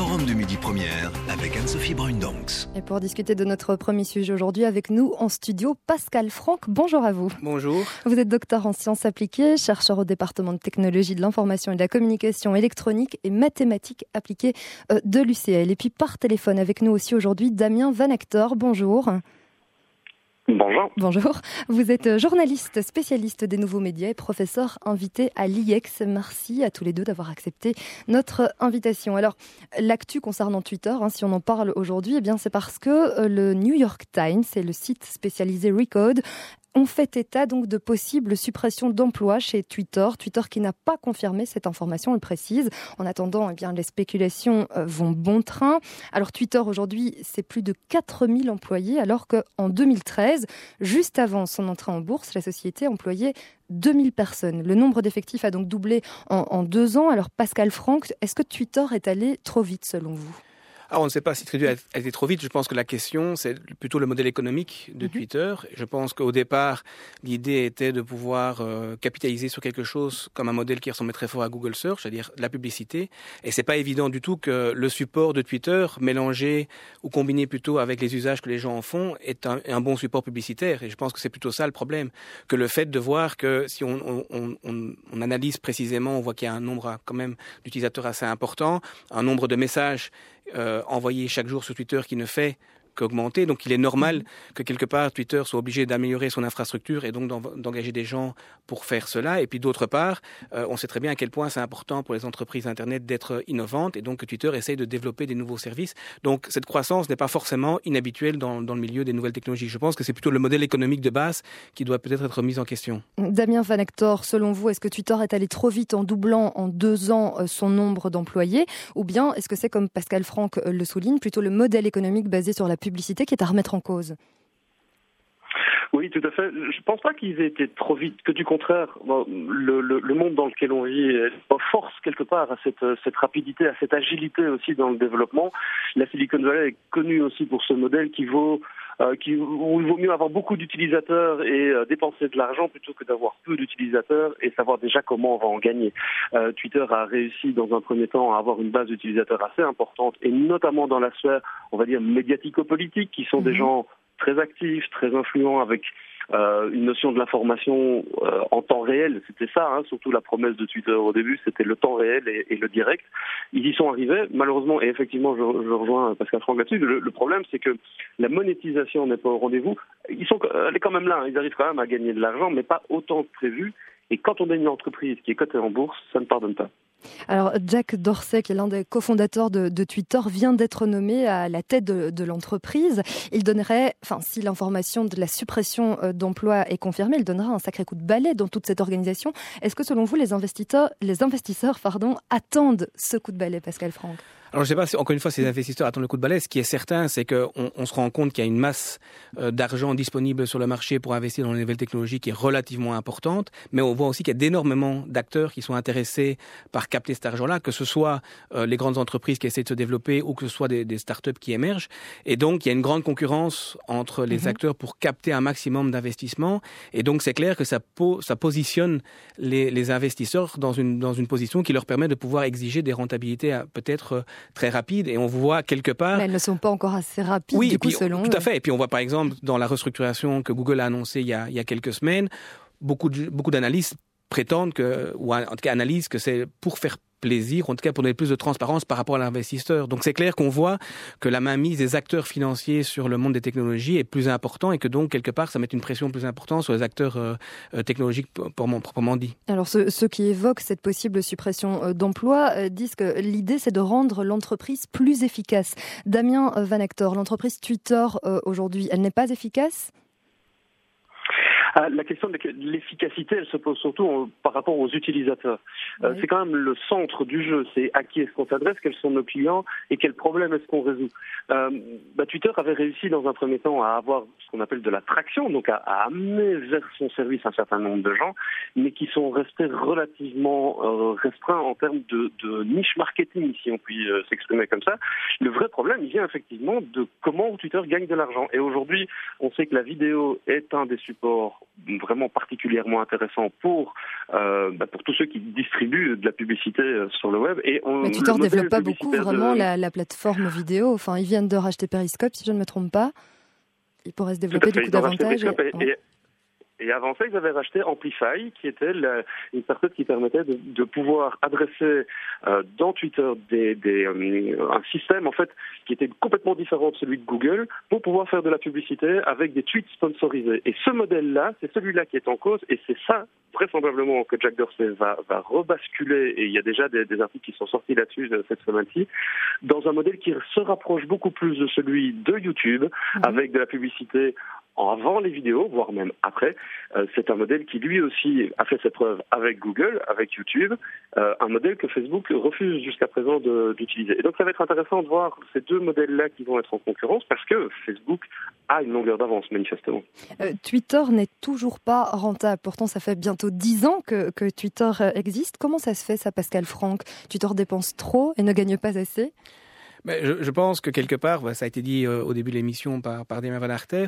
forum de Midi Première avec Anne-Sophie Brundanks. Et pour discuter de notre premier sujet aujourd'hui avec nous en studio, Pascal Franck. Bonjour à vous. Bonjour. Vous êtes docteur en sciences appliquées, chercheur au département de technologie de l'information et de la communication électronique et mathématiques appliquées euh, de l'UCL. Et puis par téléphone avec nous aussi aujourd'hui, Damien Van Actor. Bonjour. Bonjour. Bonjour. Vous êtes journaliste spécialiste des nouveaux médias et professeur invité à l'IEX. Merci à tous les deux d'avoir accepté notre invitation. Alors, l'actu concernant Twitter, hein, si on en parle aujourd'hui, eh bien, c'est parce que euh, le New York Times et le site spécialisé Recode on fait état donc de possibles suppressions d'emplois chez Twitter. Twitter qui n'a pas confirmé cette information, on le précise. En attendant, eh les spéculations euh, vont bon train. Alors Twitter aujourd'hui, c'est plus de 4000 employés, alors qu'en 2013, juste avant son entrée en bourse, la société employait 2000 personnes. Le nombre d'effectifs a donc doublé en, en deux ans. Alors Pascal Franck, est-ce que Twitter est allé trop vite selon vous? Ah, on ne sait pas si Twitter a été trop vite. Je pense que la question, c'est plutôt le modèle économique de mhm. Twitter. Je pense qu'au départ, l'idée était de pouvoir euh, capitaliser sur quelque chose comme un modèle qui ressemblait très fort à Google Search, c'est-à-dire la publicité. Et c'est pas évident du tout que le support de Twitter, mélangé ou combiné plutôt avec les usages que les gens en font, est un, un bon support publicitaire. Et je pense que c'est plutôt ça le problème. Que le fait de voir que si on, on, on, on analyse précisément, on voit qu'il y a un nombre quand même d'utilisateurs assez important, un nombre de messages euh, envoyé chaque jour sur Twitter qui ne fait qu'augmenter. Donc il est normal mhm. que quelque part Twitter soit obligé d'améliorer son infrastructure et donc d'engager des gens pour faire cela. Et puis d'autre part, euh, on sait très bien à quel point c'est important pour les entreprises Internet d'être innovantes et donc que Twitter essaye de développer des nouveaux services. Donc cette croissance n'est pas forcément inhabituelle dans, dans, le milieu des nouvelles technologies. Je pense que c'est plutôt le modèle économique de base qui doit peut-être être mis en question. Damien Van Hector, selon vous, est-ce que Twitter est allé trop vite en doublant en deux ans euh, son nombre d'employés? Ou bien est-ce que c'est comme Pascal Franck euh, le souligne, plutôt le modèle économique basé sur la publicité qui est à remettre en cause. Oui, tout à fait. Je ne pense pas qu'ils aient été trop vite, que du contraire, le, le, monde dans lequel on vit force quelque part à cette, cette, rapidité, à cette agilité aussi dans le développement. La Silicon Valley est connue aussi pour ce modèle qui vaut euh, qui, où il vaut mieux avoir beaucoup d'utilisateurs et euh, dépenser de l'argent plutôt que d'avoir peu d'utilisateurs et savoir déjà comment on va en gagner. Euh, Twitter a réussi dans un premier temps à avoir une base d'utilisateurs assez importante et notamment dans la sphère, on va dire, médiatico-politique, qui sont des mhm. gens très actifs, très influents avec euh, une notion de l'information euh, en temps réel. C'était ça, hein, surtout la promesse de Twitter au début, c'était le temps réel et, le direct. Ils y sont arrivés, malheureusement, et effectivement, je, je rejoins Pascal Franck là-dessus. Le, le, problème, c'est que la monétisation n'est pas au rendez-vous. Ils sont, elle est quand même là. Hein. Ils arrivent quand même à gagner de l'argent, mais pas autant que prévu. Et quand on a une entreprise qui est cotée en bourse, ça ne pardonne pas. Alors, Jack Dorsey, qui est l'un des cofondateurs de, Twitter, vient d'être nommé à la tête de, l'entreprise. Il donnerait, enfin, si l'information de la suppression euh, d'emplois est confirmée, il donnera un sacré coup de balai dans toute cette organisation. Est-ce que, selon vous, les investisseurs, les attendent ce coup de balai, Pascal Franck? Alors, je ne sais pas si, encore une fois, si les investisseurs attendent le coup de balai. Ce qui est certain, c'est qu'on on se rend compte qu'il y a une masse euh, d'argent disponible sur le marché pour investir dans les nouvelles technologies qui est relativement importante. Mais on voit aussi qu'il y a d'énormément d'acteurs qui sont intéressés par capter cet argent-là, que ce soit euh, les grandes entreprises qui essaient de se développer ou que ce soit des, des startups qui émergent. Et donc, il y a une grande concurrence entre les -hmm. acteurs pour capter un maximum d'investissements. Et donc, c'est clair que ça, po ça positionne les, les investisseurs dans une, dans une position qui leur permet de pouvoir exiger des rentabilités peut-être très rapides et on voit quelque part. Mais elles ne sont pas encore assez rapides, oui, du coup, puis, selon. Tout à fait. Et puis on voit par exemple dans la restructuration que Google a annoncée il y a, il y a quelques semaines, beaucoup, de, beaucoup d'analystes prétendent que, ou en tout cas analysent que c'est pour faire plaisir, en tout cas pour donner plus de transparence par rapport à l'investisseur. Donc c'est clair qu'on voit que la mainmise des acteurs financiers sur le monde des technologies est plus important et que donc quelque part ça met une pression plus importante sur les acteurs euh, euh technologiques proprement dit. Alors ceux, qui évoquent cette possible suppression euh, d'emplois disent que l'idée c'est de rendre l'entreprise plus efficace. Damien Van Hector, l'entreprise Twitter aujourd'hui, elle n'est pas efficace? La question de l'efficacité, elle se pose surtout par rapport aux utilisateurs. Euh, oui. C'est quand même le centre du jeu. C'est à qui est-ce qu'on s'adresse, quels sont nos clients et quels problèmes est-ce qu'on résout. Euh, bah, Twitter avait réussi dans un premier temps à avoir ce qu'on appelle de la traction, donc à, à, amener vers son service un certain nombre de gens, mais qui sont restés relativement euh, restreints en termes de, de, niche marketing, si on peut euh, s'exprimer comme ça. Le vrai problème, il vient effectivement de comment Twitter gagne de l'argent. Et aujourd'hui, on sait que la vidéo est un des supports vraiment particulièrement intéressant pour euh, bah, pour tous ceux qui distribuent de la publicité euh, sur le web. Et on, Mais Twitter développe pas beaucoup vraiment la, la, plateforme vidéo. Enfin, ils viennent de racheter Periscope, si je ne me trompe pas. Il pourrait se développer du coup davantage. Et avant ça, ils avaient racheté Amplify, qui était une startup qui permettait de, de pouvoir adresser euh, dans Twitter des, des, euh, un système en fait qui était complètement différent de celui de Google pour pouvoir faire de la publicité avec des tweets sponsorisés. Et ce modèle-là, c'est celui-là qui est en cause, et c'est ça vraisemblablement que Jack Dorsey va, va rebasculer. Et il y a déjà des, des articles qui sont sortis là-dessus euh, cette semaine-ci, dans un modèle qui se rapproche beaucoup plus de celui de YouTube, mhm. avec de la publicité avant les vidéos, voire même après. Euh, c'est un modèle qui lui aussi a fait ses preuves avec Google, avec YouTube, euh, un modèle que Facebook refuse jusqu'à présent d'utiliser. Et donc ça va être intéressant de voir ces deux modèles-là qui vont être en concurrence parce que Facebook a une longueur d'avance manifestement. Euh, Twitter n'est toujours pas rentable. Pourtant, ça fait bientôt dix ans que, que Twitter existe. Comment ça se fait ça, Pascal Franck? Twitter dépense trop et ne gagne pas assez? Je, pense que quelque part, ça a été dit euh, au début de l'émission par, par Van Arter,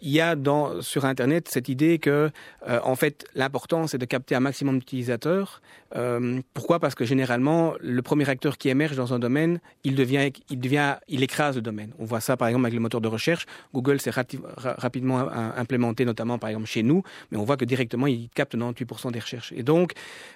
il y a sur Internet cette idée que, euh, en fait, l'important, c'est de capter un maximum d'utilisateurs. Euh, pourquoi? Parce que généralement, le premier acteur qui émerge dans un domaine, il devient, il devient, il écrase le domaine. On voit ça, par exemple, avec le moteur de recherche. Google s'est rapidement implémenté, notamment, par exemple, chez nous, mais on voit que directement, il capte 98% des recherches. Et donc,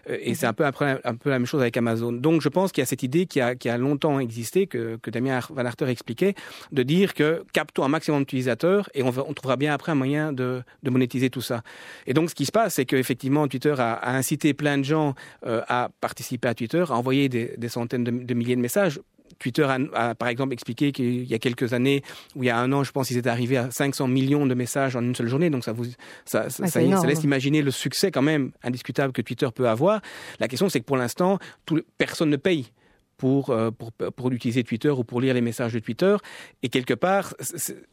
et c'est un peu, après, un peu la même chose avec Amazon. Donc, je pense qu'il y a cette idée qui a, qui a longtemps existé, que que Damien Van Arter expliquait, de dire que captons un maximum d'utilisateurs et on, on, trouvera bien après un moyen de, de, monétiser tout ça. Et donc, ce qui se passe, c'est qu'effectivement, Twitter a, a, incité plein de gens euh, à participer à Twitter, à envoyer des, des centaines de, de, milliers de messages. Twitter a, a, par exemple expliqué qu'il y a quelques années, ou il y a un an, je pense, ils étaient arrivés à 500 millions de messages en une seule journée. Donc ça vous, ça, ça, ça, ça laisse imaginer le succès quand même indiscutable que Twitter peut avoir. La question, c'est que pour l'instant, personne ne paye pour, euh, pour, pour utiliser Twitter ou pour lire les messages de Twitter. Et quelque part,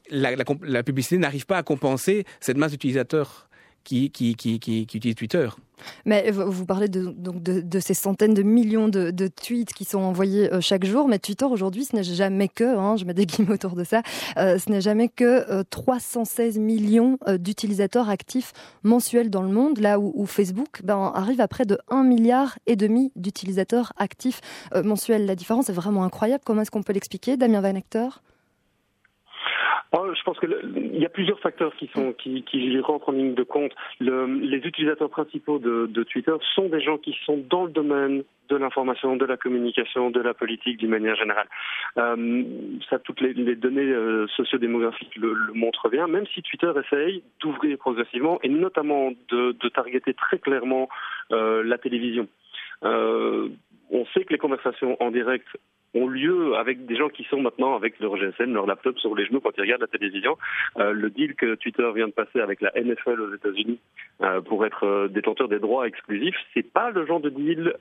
la, la, la publicité n'arrive pas à compenser cette masse d'utilisateurs qui, qui, utilisent Twitter. Mais vous parlez de, donc de, ces centaines de millions de, tweets qui sont envoyés euh, chaque jour, mais Twitter aujourd'hui, ce n'est jamais que, hein, je mets des guillemets autour de ça, euh, ce n'est jamais que euh, 316 millions euh, d'utilisateurs actifs mensuels dans le monde, là où, Facebook ben, arrive à près de 1 milliard et demi d'utilisateurs actifs euh, mensuels. La différence est vraiment incroyable. Comment est-ce qu'on peut l'expliquer, Damien Van Hector? Je pense qu'il y a plusieurs facteurs qui, sont, qui, qui rentrent en ligne de compte. Le, les utilisateurs principaux de, de, Twitter sont des gens qui sont dans le domaine de l'information, de la communication, de la politique d'une manière générale. Euh, ça, toutes les, les données euh, sociodémographiques le, le, montrent bien, même si Twitter essaye d'ouvrir progressivement et notamment de, de targeter très clairement euh, la télévision. Euh, on sait que les conversations en direct ont lieu avec des gens qui sont maintenant avec leur GSM, leur laptop sur les genoux quand ils regardent la télévision. Euh, le deal que Twitter vient de passer avec la NFL aux États-Unis euh, pour être euh, détenteur des droits exclusifs, c'est pas le genre de deal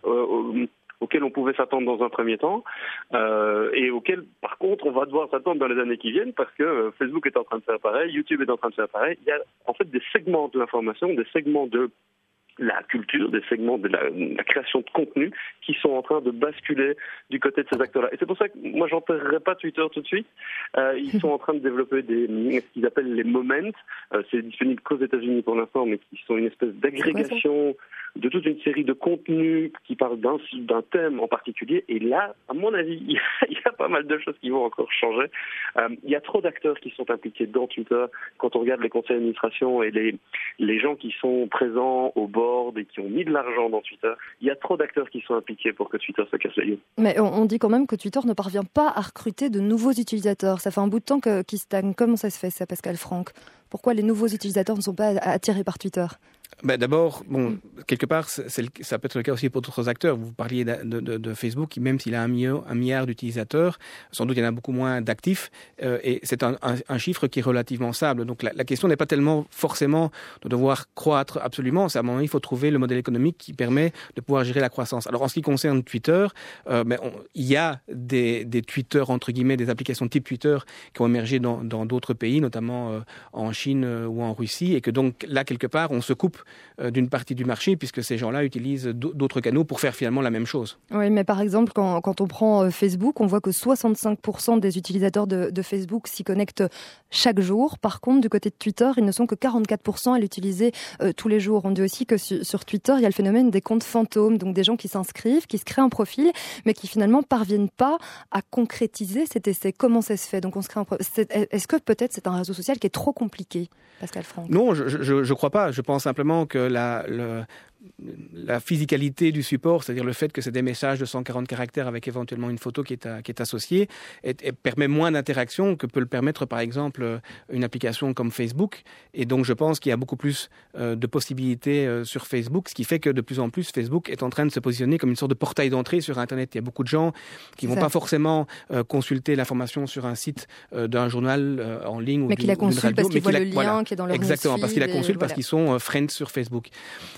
auquel on pouvait s'attendre dans un premier temps et auquel par contre on va devoir s'attendre dans les années qui viennent parce que Facebook est en train de faire pareil, YouTube est en train de faire pareil. Il y a en fait des segments de l'information, des segments de la culture, des segments de la, la, création de contenu qui sont en train de basculer du côté de ces acteurs-là. Et c'est pour ça que moi, j'enterrerai pas Twitter tout de suite. Euh, ils sont en train de développer des, ce qu'ils appellent les moments. Euh, c'est disponible qu'aux États-Unis pour l'instant, mais qui sont une espèce d'agrégation de toute une série de contenus qui parlent d'un thème en particulier. Et là, à mon avis, il y, a, il y, a, pas mal de choses qui vont encore changer. Euh, il y a trop d'acteurs qui sont impliqués dans Twitter. Quand on regarde les conseils d'administration et les, les gens qui sont présents au et qui ont mis de l'argent dans Twitter, il y a trop d'acteurs qui sont impliqués pour que Twitter se casse la gueule. Mais on, dit quand même que Twitter ne parvient pas à recruter de nouveaux utilisateurs. Ça fait un bout de temps qu'il qu stagne. Comment ça se fait, ça, Pascal Franck? Pourquoi les nouveaux utilisateurs ne sont pas attirés par Twitter? Ben D'abord, bon, quelque part, est, ça peut être le cas aussi pour d'autres acteurs. Vous parliez de, de, de Facebook, qui même s'il a un milliard, un milliard d'utilisateurs, sans doute il y en a beaucoup moins d'actifs, euh, et c'est un, un, un, chiffre qui est relativement stable. Donc la, la question n'est pas tellement forcément de devoir croître absolument, c'est à un moment il faut trouver le modèle économique qui permet de pouvoir gérer la croissance. Alors en ce qui concerne Twitter, euh, ben, on, il y a des, des Twitter, entre guillemets, des applications type Twitter qui ont émergé dans d'autres pays, notamment euh, en Chine euh, ou en Russie, et que donc là, quelque part, on se coupe d'une partie du marché, puisque ces gens-là utilisent d'autres canaux pour faire finalement la même chose. Oui, mais par exemple, quand, quand on prend Facebook, on voit que 65% des utilisateurs de, de Facebook s'y connectent chaque jour. Par contre, du côté de Twitter, ils ne sont que 44% à l'utiliser tous les jours. On dit aussi que sur Twitter, il y a le phénomène des comptes fantômes, donc des gens qui s'inscrivent, qui se créent un profil, mais qui finalement parviennent pas à concrétiser cet essai. Comment ça se fait? Donc on se crée un Est-ce que peut-être c'est un réseau social qui est trop compliqué, Pascal Franck Non, je ne crois pas. Je pense simplement que la, le, la physicalité du support, c'est-à-dire le fait que c'est des messages de 140 caractères avec éventuellement une photo qui est, qui est associée, et, permet moins d'interaction que peut le permettre par exemple une application comme Facebook. Et donc je pense qu'il y a beaucoup plus euh, de possibilités euh, sur Facebook, ce qui fait que de plus en plus Facebook est en train de se positionner comme une sorte de portail d'entrée sur Internet. Il y a beaucoup de gens qui vont pas forcément euh, consulter l'information sur un site d'un journal en ligne mais ou d'une radio, parce qu'ils voient le lien qui est dans leur Exactement, parce qu'ils la consultent parce qu'ils sont friends sur Facebook.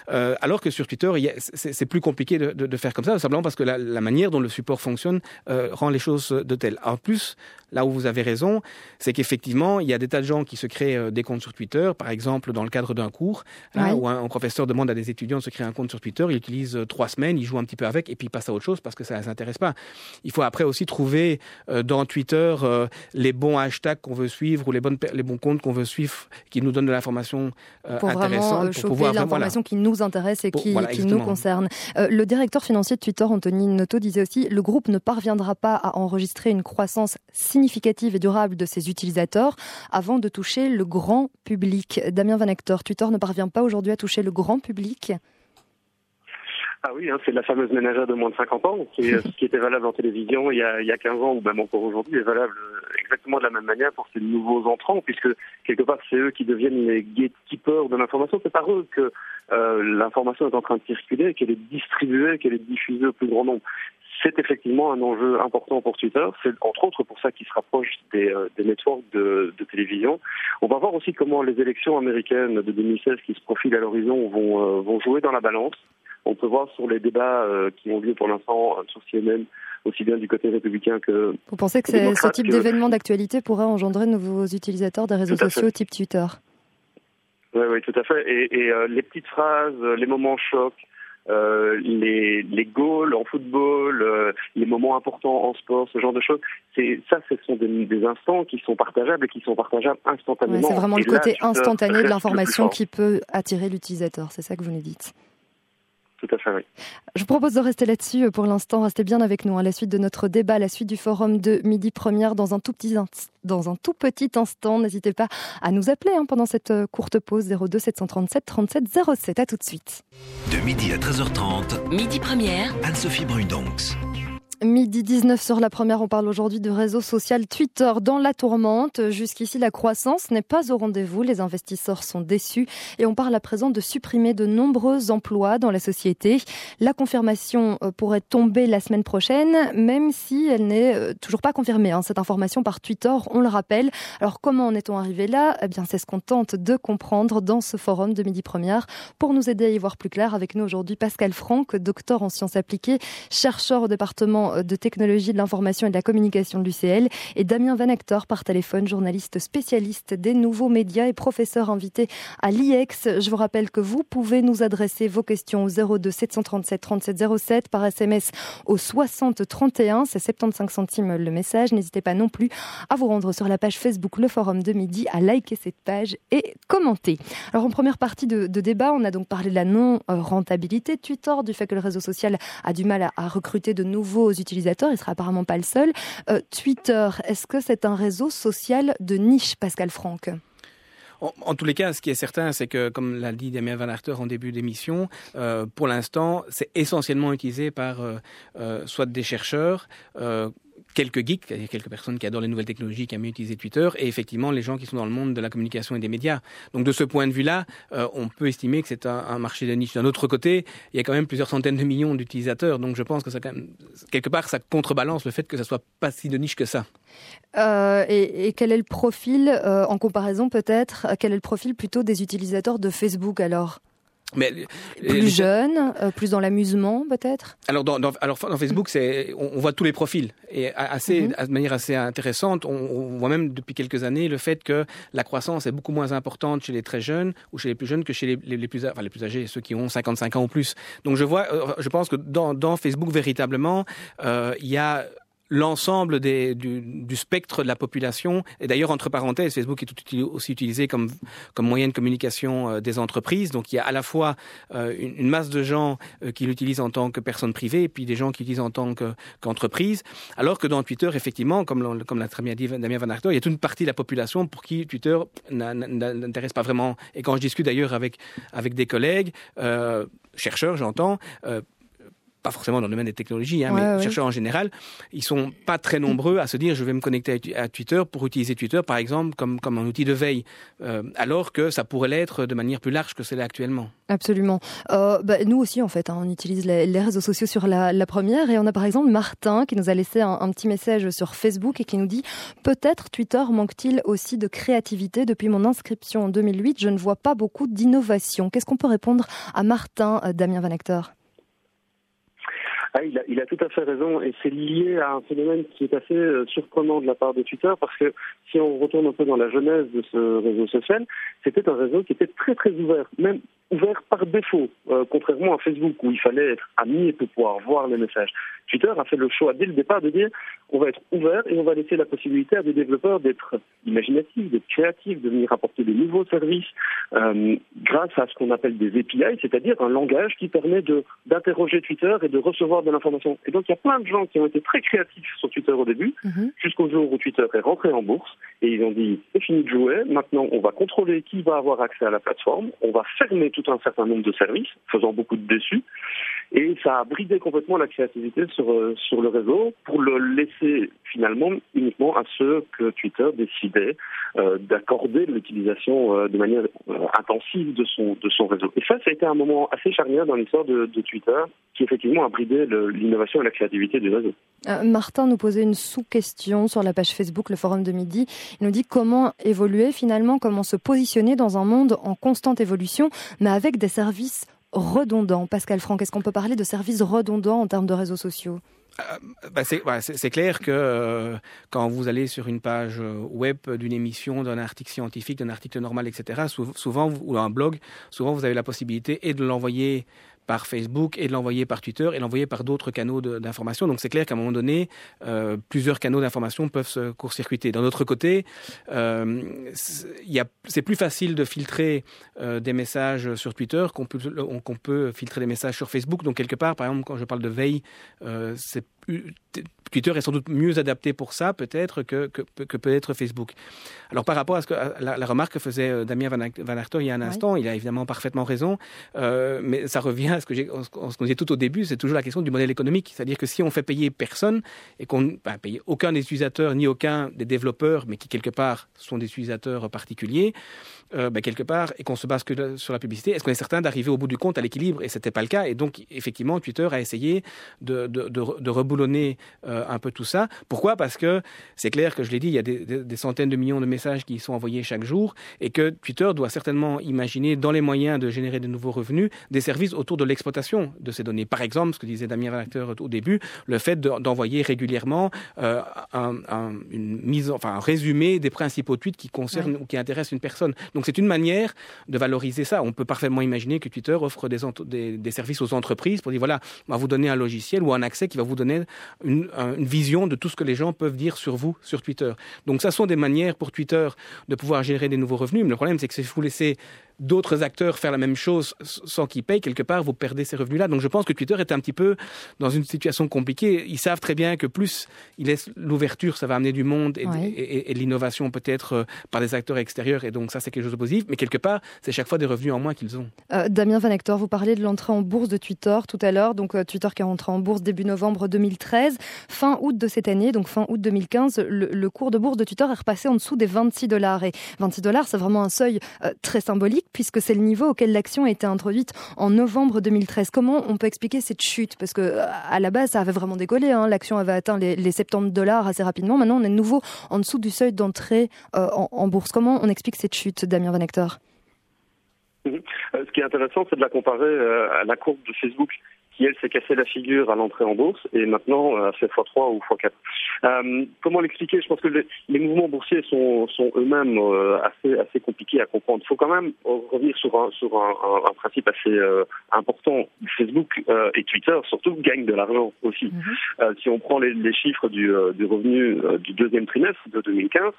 alors alors que sur Twitter, c'est plus compliqué de, de, de, faire comme ça, simplement parce que la, la manière dont le support fonctionne euh, rend les choses de telles. En plus, là où vous avez raison, c'est qu'effectivement, il y a des tas de gens qui se créent euh, des comptes sur Twitter, par exemple dans le cadre d'un cours, où un, professeur demande à des étudiants de se créer un compte sur Twitter, il utilise euh, trois semaines, il joue un petit peu avec, et puis il passe à autre chose parce que ça ne les intéresse pas. Il faut après aussi trouver euh, dans Twitter euh, les bons hashtags qu'on veut suivre ou les, bonnes, les bons comptes qu'on veut suivre qui nous donnent de l'information euh, pour intéressante. pour pouvoir l'information qui nous intéresse et qui, qui nous concerne. Euh, le directeur financier de Twitter, Anthony Noto, disait aussi le groupe ne parviendra pas à enregistrer une croissance significative et durable de ses utilisateurs avant de toucher le grand public. Damien Van Hector, Twitter ne parvient pas aujourd'hui à toucher le grand public ah oui, hein, c'est la fameuse ménagère de moins de 50 ans, qui, ce qui était valable en télévision il y a, il y a 15 ans ou même encore aujourd'hui est valable exactement de la même manière pour ces nouveaux entrants, puisque quelque part c'est eux qui deviennent les gatekeepers de l'information. C'est par eux que euh, l'information est en train de circuler, qu'elle est distribuée, qu'elle est diffusée au plus grand nombre c'est effectivement un enjeu important pour Twitter. C'est entre autres pour ça qu'il se rapproche des, euh, networks de, télévision. On va voir aussi comment les élections américaines de 2016 qui se profilent à l'horizon euh, vont jouer dans la balance. On peut voir sur les débats euh, qui ont lieu pour l'instant sur CNN, aussi bien du côté républicain que. Vous pensez que ce type d'événement d'actualité pourrait engendrer de nouveaux utilisateurs des réseaux sociaux type Twitter? Oui, oui, tout à fait. Et, et les petites phrases, les moments chocs, euh, les, les goals en football, euh, les moments importants en sport, ce genre de choses. C'est ça, ce sont des, des, instants qui sont partageables et qui sont partageables instantanément. Ouais, c'est vraiment le côté instantané de l'information qui peut attirer l'utilisateur. C'est ça que vous nous dites? Tout à fait, oui. Je vous propose de rester là-dessus pour l'instant. Restez bien avec nous à la suite de notre débat, à la suite du forum de midi première dans un tout petit, dans un tout petit instant. N'hésitez pas à nous appeler hein, pendant cette euh, courte pause 02 737 37 07. À tout de suite. De midi à 13h30. Midi première. Anne-Sophie Brundonx. Midi 19 sur la première, on parle aujourd'hui du réseau social Twitter dans la tourmente. Jusqu'ici, la croissance n'est pas au rendez-vous. Les investisseurs sont déçus et on parle à présent de supprimer de nombreux emplois dans la société. La confirmation euh, pourrait tomber la semaine prochaine, même si elle n'est euh, toujours pas confirmée. Hein, cette information par Twitter, on le rappelle. Alors comment en est-on arrivé là? Eh bien, c'est ce qu'on tente de comprendre dans ce forum de Midi Première. Pour nous aider à y voir plus clair, avec nous aujourd'hui Pascal Franck, docteur en sciences appliquées, chercheur au département de technologie de l'information et de la communication de l'UCL, et Damien Van Hector par téléphone, journaliste spécialiste des nouveaux médias et professeur invité à l'IEX. Je vous rappelle que vous pouvez nous adresser vos questions au 02 737 37 07 par SMS au 60 31, c'est 75 centimes le message. N'hésitez pas non plus à vous rendre sur la page Facebook Le Forum de Midi, à liker cette page et commenter. Alors en première partie de, débat, on a donc parlé de la non-rentabilité de Twitter, du fait que le réseau social a du mal à recruter de nouveaux utilisateurs, il sera apparemment pas le seul. Euh, Twitter, est-ce que c'est un réseau social de niche, Pascal Franck? En, tous les cas, ce qui est certain, c'est que, comme l'a dit Damien Van Arter en début d'émission, euh, pour l'instant, c'est essentiellement utilisé par euh, soit des chercheurs, quelques geeks, quelques personnes qui adorent les nouvelles technologies, qui aiment utiliser Twitter, et effectivement les gens qui sont dans le monde de la communication et des médias. Donc de ce point de vue-là, euh, on peut estimer que c'est un, marché de niche. D'un autre côté, il y a quand même plusieurs centaines de millions d'utilisateurs, donc je pense que ça, quand quelque part, ça contrebalance le fait que ça soit pas si de niche que ça. Euh, et, et, quel est le profil, euh, en comparaison peut-être, quel est le profil plutôt des utilisateurs de Facebook alors? Mais plus jeune, euh, plus dans l'amusement peut-être? Alors dans, alors dans Facebook, c'est on, voit tous les profils et assez mhm. de manière assez intéressante. On, voit même depuis quelques années le fait que la croissance est beaucoup moins importante chez les très jeunes ou chez les plus jeunes que chez les, les, plus enfin, les plus âgés, ceux qui ont 55 ans ou plus. Donc je vois, euh, je pense que dans, dans Facebook véritablement, euh, il y a l'ensemble du, spectre de la population. Et d'ailleurs, entre parenthèses, Facebook est aussi utilisé comme, comme moyen de communication euh, des entreprises. Donc il y a à la fois euh, une, masse de gens euh, qui l'utilisent en tant que personne privée et puis des gens qui l'utilisent en tant qu'entreprise. alors que dans Twitter, effectivement, comme, comme l'a très bien dit Damien Van Arter, il y a toute une partie de la population pour qui Twitter n'intéresse pas vraiment. Et quand je discute d'ailleurs avec, avec des collègues, chercheurs, j'entends, pas forcément dans le domaine des technologies, hein, mais chercheurs en général, ils sont pas très nombreux à se dire je vais me connecter à Twitter pour utiliser Twitter, par exemple, comme, comme un outil de veille, euh, alors que ça pourrait l'être de manière plus large que c'est là actuellement. Absolument. Euh, bah, nous aussi, en fait, hein, on utilise les, réseaux sociaux sur la, première, et on a par exemple Martin qui nous a laissé un, un petit message sur Facebook et qui nous dit peut-être Twitter manque-t-il aussi de créativité depuis mon inscription en 2008. Je ne vois pas beaucoup d'innovation. Qu'est-ce qu'on peut répondre à Martin, euh, Damien Van Hector? Ah, il, a, tout à fait raison et c'est lié à un phénomène qui est assez euh, surprenant de la part de Twitter parce que si on retourne un peu dans la genèse de ce réseau social, c'était un réseau qui était très très ouvert, même ouvert par défaut, euh, contrairement à Facebook où il fallait être ami pour pouvoir voir les messages. Twitter a fait le choix dès le départ de dire on va être ouvert et on va laisser la possibilité à des développeurs d'être imaginatifs, d'être créatifs, de venir apporter de nouveaux services euh, grâce à ce qu'on appelle des API, c'est-à-dire un langage qui permet d'interroger Twitter et de recevoir de l'information. Et donc il y a plein de gens qui ont été très créatifs sur Twitter au début, mhm. jusqu'au jour où Twitter est rentré en bourse et ils ont dit c'est fini de jouer, maintenant on va contrôler qui va avoir accès à la plateforme, on va fermer tout un certain nombre de services, faisant beaucoup de déçus. Et ça a bridé complètement la créativité sur, euh, sur le réseau pour le laisser finalement uniquement à ceux que Twitter décidait euh, d'accorder l'utilisation euh, de manière intensive de son, de son réseau. Et ça, ça a été un moment assez charnière dans l'histoire de, de, Twitter qui effectivement a bridé l'innovation et la créativité du réseau. Martin nous posait une sous-question sur la page Facebook, le forum de midi. Il nous dit comment évoluer finalement, comment se positionner dans un monde en constante évolution, mais avec des services redondants. Pascal Franck, est-ce qu'on peut parler de services redondants en termes de réseaux sociaux? Euh, bah, c'est clair que euh, quand vous allez sur une page euh, web d'une émission, d'un article scientifique, d'un article normal, etc., souvent, ou un blog, souvent vous avez la possibilité et de l'envoyer par Facebook et de l'envoyer par Twitter et l'envoyer par d'autres canaux d'information. Donc c'est clair qu'à un moment donné, euh, plusieurs canaux d'information peuvent se court-circuiter. D'un autre côté, euh, c'est plus facile de filtrer euh, des messages sur Twitter qu'on peut, peut filtrer des messages sur Facebook. Donc quelque part, par exemple, quand je parle de veille, c'est Twitter est sans doute mieux adapté pour ça, peut-être, que, que, que peut-être Facebook. Alors, par rapport à, ce que, la, remarque que faisait euh, Damien Van, Van il y a un instant, il a évidemment parfaitement raison, euh, mais ça revient à ce que ce qu'on disait tout au début, c'est toujours la question du modèle économique. C'est-à-dire que si on fait payer personne et qu'on ne ben, paye aucun des utilisateurs ni aucun des développeurs, mais qui quelque part sont des utilisateurs particuliers, euh, ben, quelque part, et qu'on se base que sur la publicité, est-ce qu'on est certain d'arriver au bout du compte à l'équilibre? Et c'était pas le cas. Et donc, effectivement, Twitter a essayé de, de, de, de reboulonner euh, un peu tout ça. Pourquoi? Parce que c'est clair que je l'ai dit, il y a des, centaines de millions de messages qui sont envoyés chaque jour et que Twitter doit certainement imaginer, dans les moyens de générer de nouveaux revenus, des services autour de l'exploitation de ces données. Par exemple, ce que disait Damien Valacteur au début, le fait d'envoyer régulièrement euh, un, une mise, enfin, un résumé des principaux tweets qui concernent ou qui intéressent une personne. Donc c'est une manière de valoriser ça. On peut parfaitement imaginer que Twitter offre des, des, des services aux entreprises pour dire voilà, on va vous donner un logiciel ou un accès qui va vous donner une une, vision de tout ce que les gens peuvent dire sur vous sur Twitter. Donc ça sont des manières pour Twitter de pouvoir générer des nouveaux revenus. Mais le problème, c'est que si vous laissez d'autres acteurs faire la même chose sans qu'ils payent, quelque part, vous perdez ces revenus-là. Donc je pense que Twitter est un petit peu dans une situation compliquée. Ils savent très bien que plus ils laissent l'ouverture, ça va amener du monde et, et, l'innovation peut-être euh, par des acteurs extérieurs. Et donc ça, c'est quelque chose de positif. Mais quelque part, c'est chaque fois des revenus en moins qu'ils ont. Euh, Damien Van Hector, vous parlez de l'entrée en bourse de Twitter tout à l'heure. Donc euh, Twitter qui est rentré en bourse début novembre 2013. Fin août de cette année, donc fin août 2015, le, cours de bourse de Twitter est repassé en dessous des 26 dollars. Et 26 dollars, c'est vraiment un seuil très symbolique puisque c'est le niveau auquel l'action a été introduite en novembre 2013. Comment on peut expliquer cette chute? Parce que à la base, ça avait vraiment décollé. Hein. L'action avait atteint les, 70 dollars assez rapidement. Maintenant, on est de nouveau en dessous du seuil d'entrée euh, en, bourse. Comment on explique cette chute, Damien Van Hector? Mhm. Ce qui est intéressant, c'est de la comparer à la courbe de Facebook qui elle s'est cassé la figure à l'entrée en bourse et maintenant euh, fait x3 ou x4. Euh, comment l'expliquer? Je pense que les, les, mouvements boursiers sont, sont eux-mêmes euh, assez, assez compliqués à comprendre. Il faut quand même revenir sur un, sur un, un, un principe assez euh, important. Facebook et Twitter surtout gagnent de l'argent aussi. Mm-hmm. si on prend les, les chiffres du, du revenu du deuxième trimestre de 2015,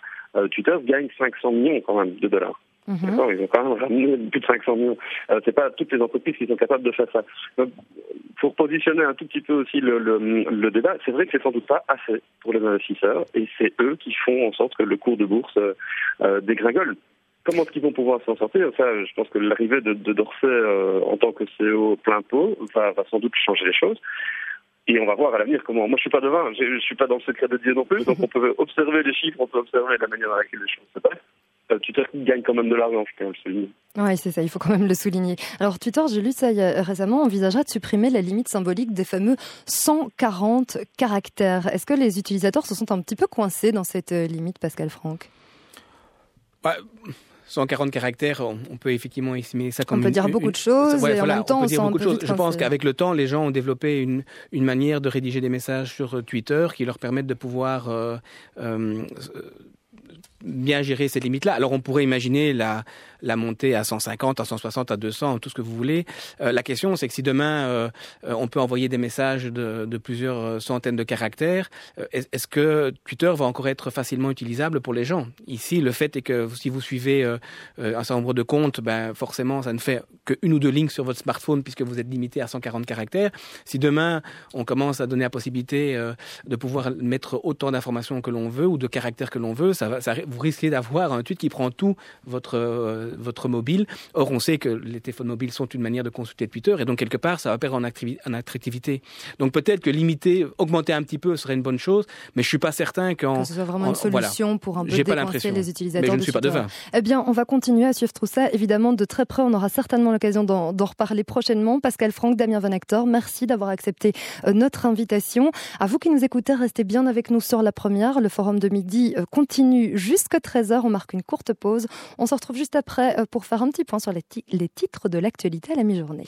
Twitter gagne 500 millions quand même de dollars. Mhm. ils ont quand même ramené plus de 500 millions. Euh, c'est pas toutes les entreprises qui sont capables de faire ça. Donc, pour positionner un tout petit peu aussi le, débat, c'est vrai que c'est sans doute pas assez pour les investisseurs, et c'est eux qui font en sorte que le cours de bourse euh, dégringole. Comment est-ce qu'ils vont pouvoir s'en sortir? Je pense que l'arrivée de, Dorsey euh, en tant que CEO plein pot va, va sans doute changer les choses. Et on va voir à l'avenir comment. Moi, je suis pas devin, je, je suis pas dans le secret de Dieu non plus. Donc, on peut observer les chiffres, on peut observer la manière dans laquelle les choses se passent. Twitter gagne quand même de l'argent, je tiens à le souligner. Oui, c'est ça, il faut quand même le souligner. Alors Twitter, j'ai lu ça récemment, envisagera de supprimer la limite symbolique des fameux 140 caractères. Est-ce que les utilisateurs se sont un petit peu coincés dans cette euh, limite, Pascal Franck? Ouais. 140 caractères, on peut effectivement estimer ça comme. On peut dire beaucoup de choses ouais, et voilà, en même temps, on peut dire beaucoup de choses. Je pense qu'avec le temps, les gens ont développé une, une manière de rédiger des messages sur euh, Twitter qui leur permettent de pouvoir euh, euh, bien gérer ces limites-là. Alors on pourrait imaginer la, la montée à 150, à 160, à 200, tout ce que vous voulez. Euh, la question, c'est que si demain euh, euh, on peut envoyer des messages de, de plusieurs centaines de caractères, euh, est-ce que Twitter va encore être facilement utilisable pour les gens? Ici, le fait est que si vous suivez euh, un certain nombre de comptes, ben, forcément, ça ne fait qu'une ou deux lignes sur votre smartphone puisque vous êtes limité à 140 caractères. Si demain on commence à donner la possibilité euh, de pouvoir mettre autant d'informations que l'on veut ou de caractères que l'on veut, ça va, ça, vous risquez d'avoir un tweet qui prend tout votre euh, votre mobile. Or, on sait que les téléphones mobiles sont une manière de consulter Twitter et donc quelque part, ça va perdre en, en attractivité. Donc peut-être que limiter, augmenter un petit peu serait une bonne chose, mais je suis pas certain qu'en que ce soit vraiment en, une solution voilà. pour un peu décoincer les utilisateurs. Mais je ne suis pas devin. Eh bien, on va continuer à suivre tout ça évidemment de très près. On aura certainement l'occasion d'en reparler prochainement. Pascal Franck, Damien Van Actor, merci d'avoir accepté euh, notre invitation. À vous qui nous écoutez, restez bien avec nous sur la première. Le forum de midi euh, continue jusqu'à 13h. On marque une courte pause. On se retrouve juste après euh, pour faire un petit point sur les, les titres de l'actualité à la mi-journée.